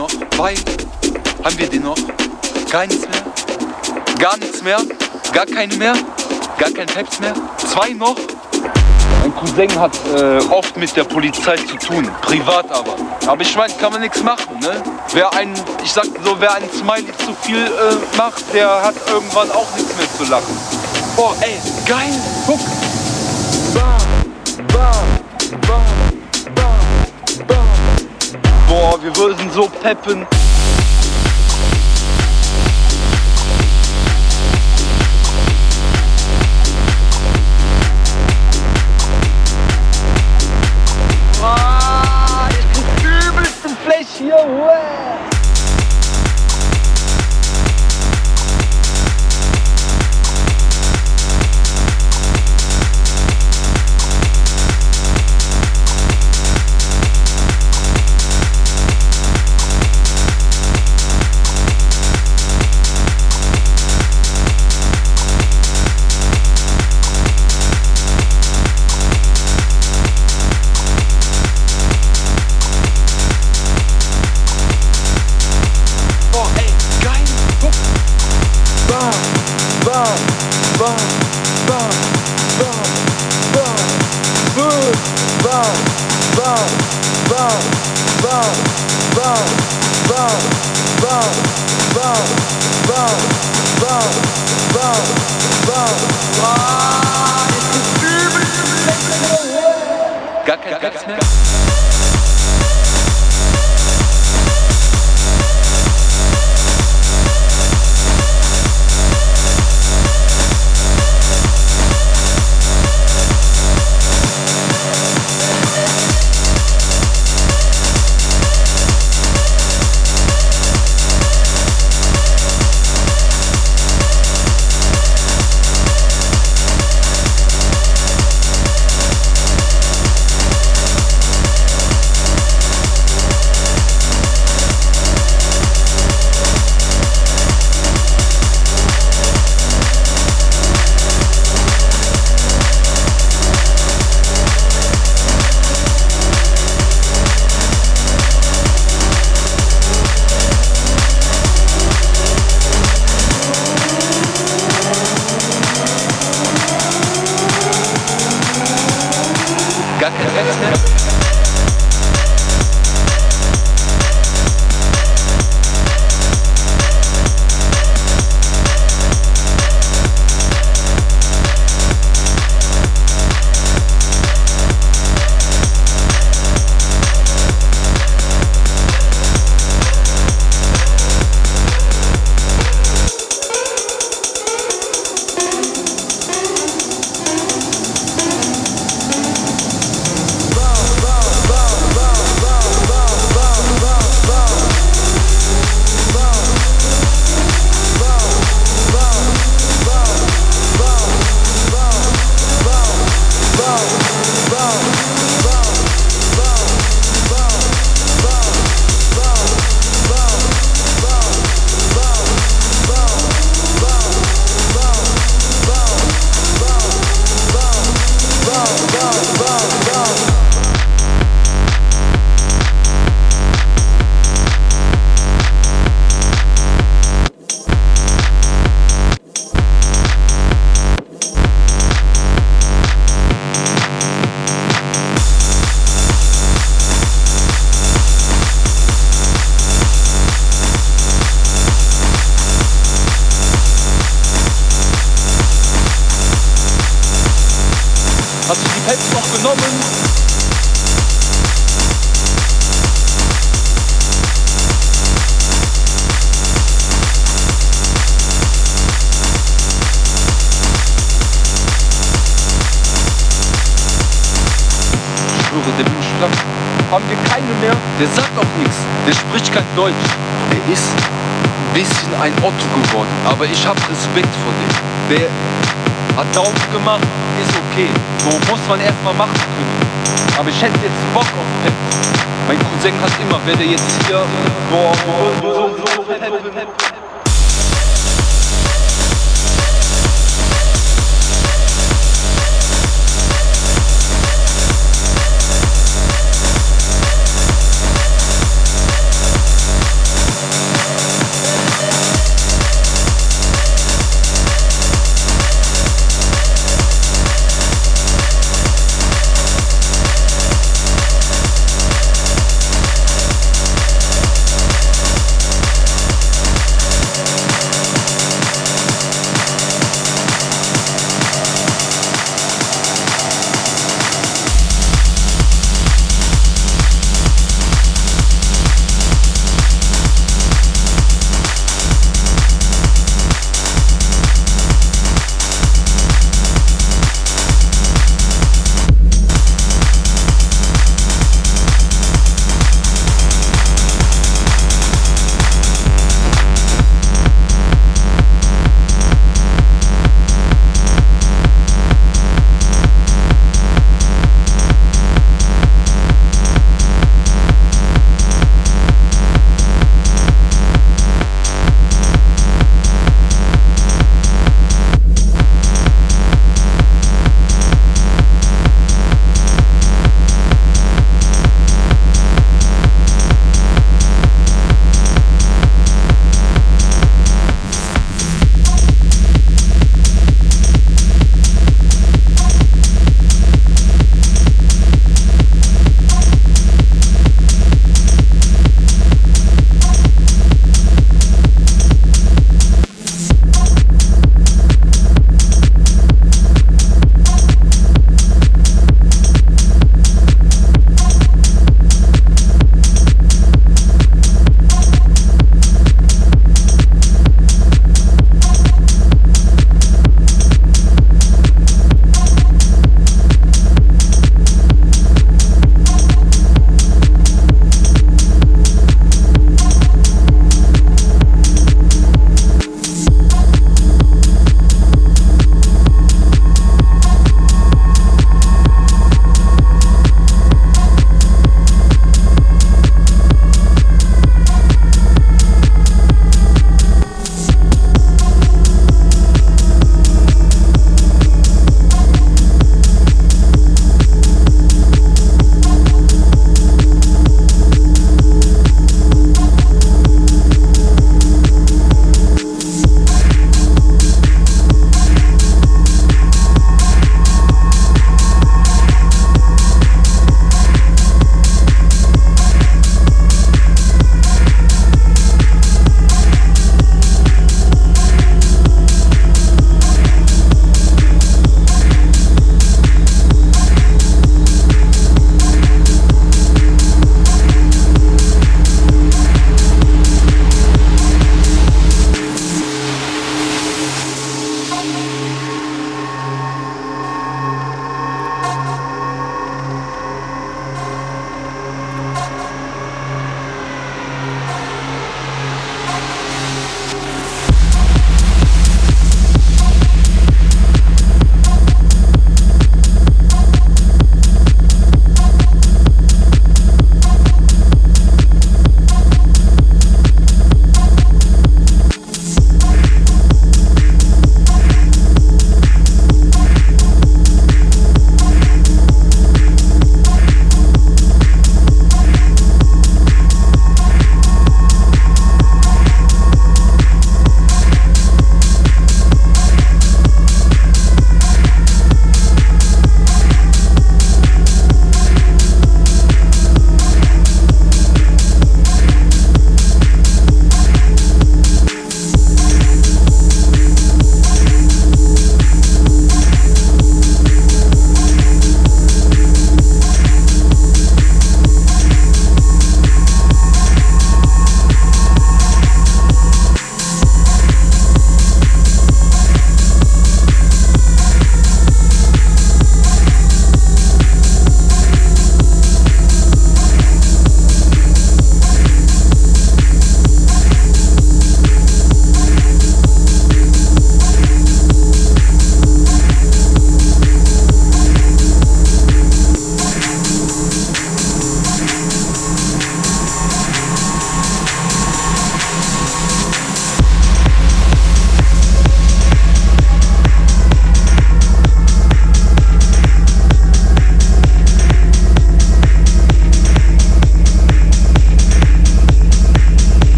noch? Wein? Haben wir den noch? Gar nichts mehr? Gar nichts mehr? Gar keine mehr? Gar kein Peps mehr? Zwei noch? Mein Cousin hat äh, oft mit der Polizei zu tun, privat aber. Aber ich meine, kann man nichts machen, ne? Wer ein, ich sag so, wer ein Smiley zu viel äh, macht, der hat irgendwann auch nichts mehr zu lachen. Boah, ey, geil, guck. Boah, wir würden so peppen.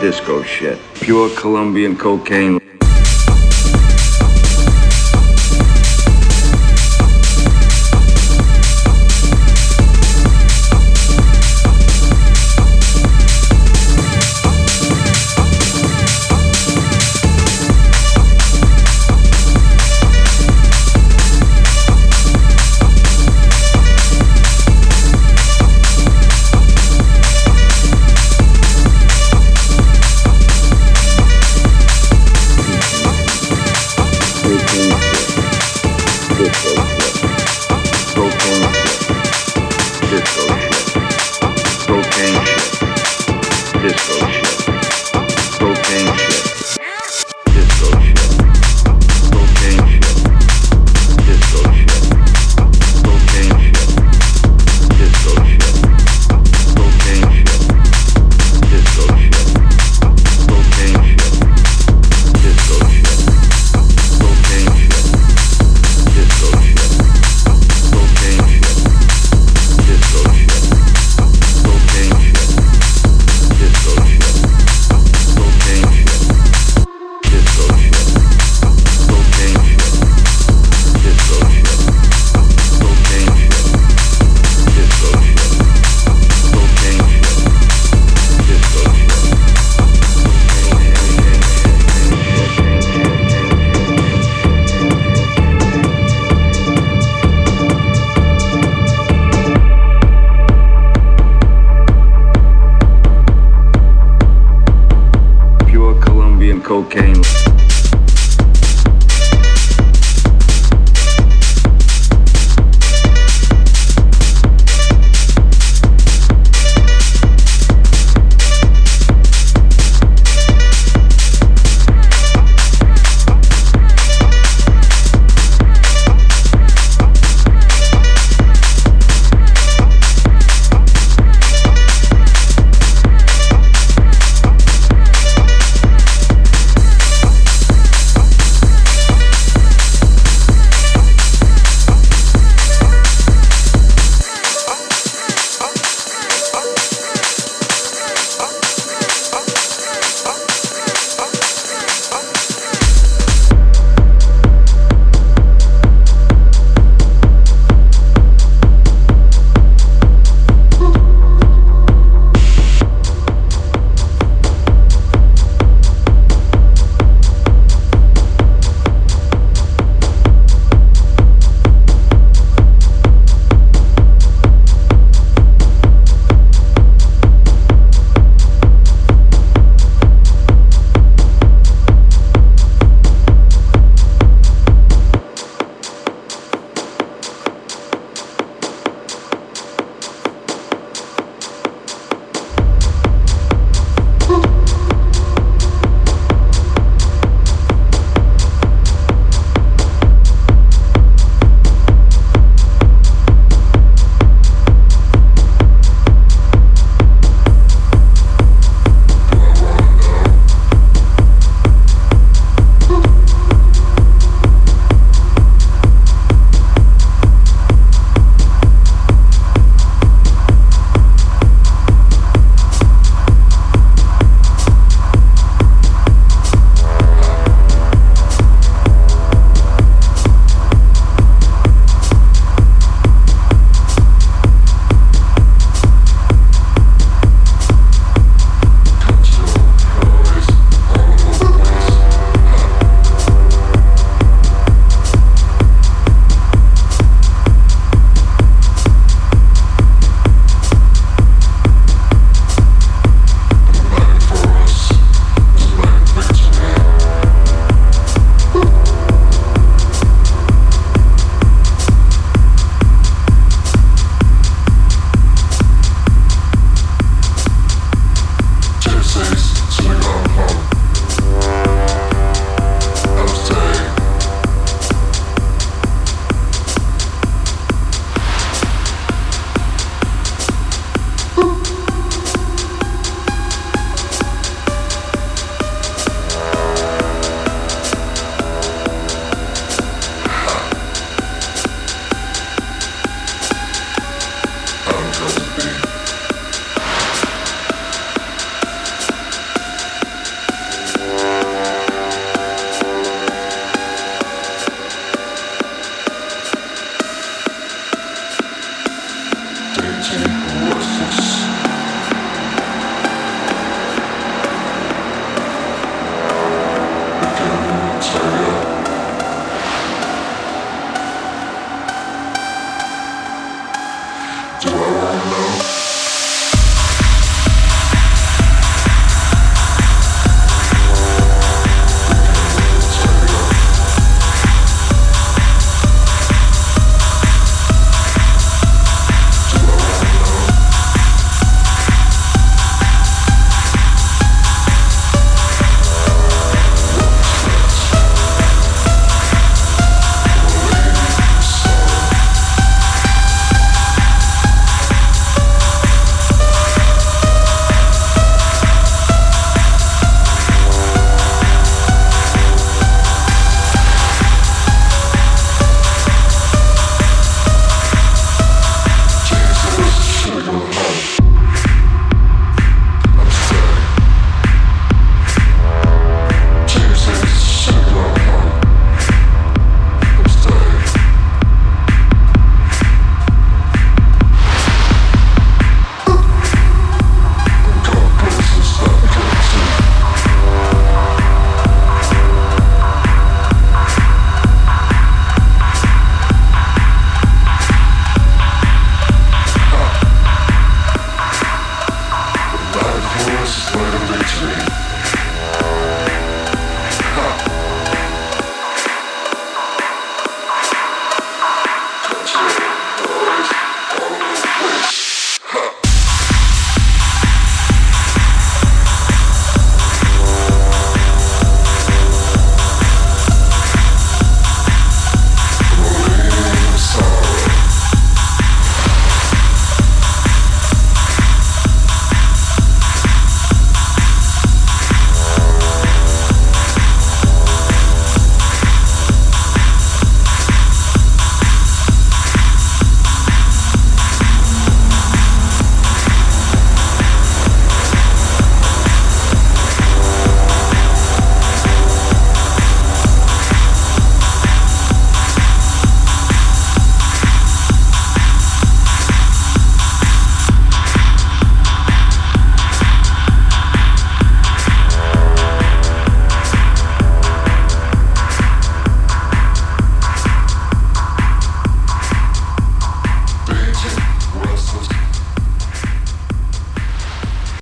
Disco shit. Pure Colombian cocaine.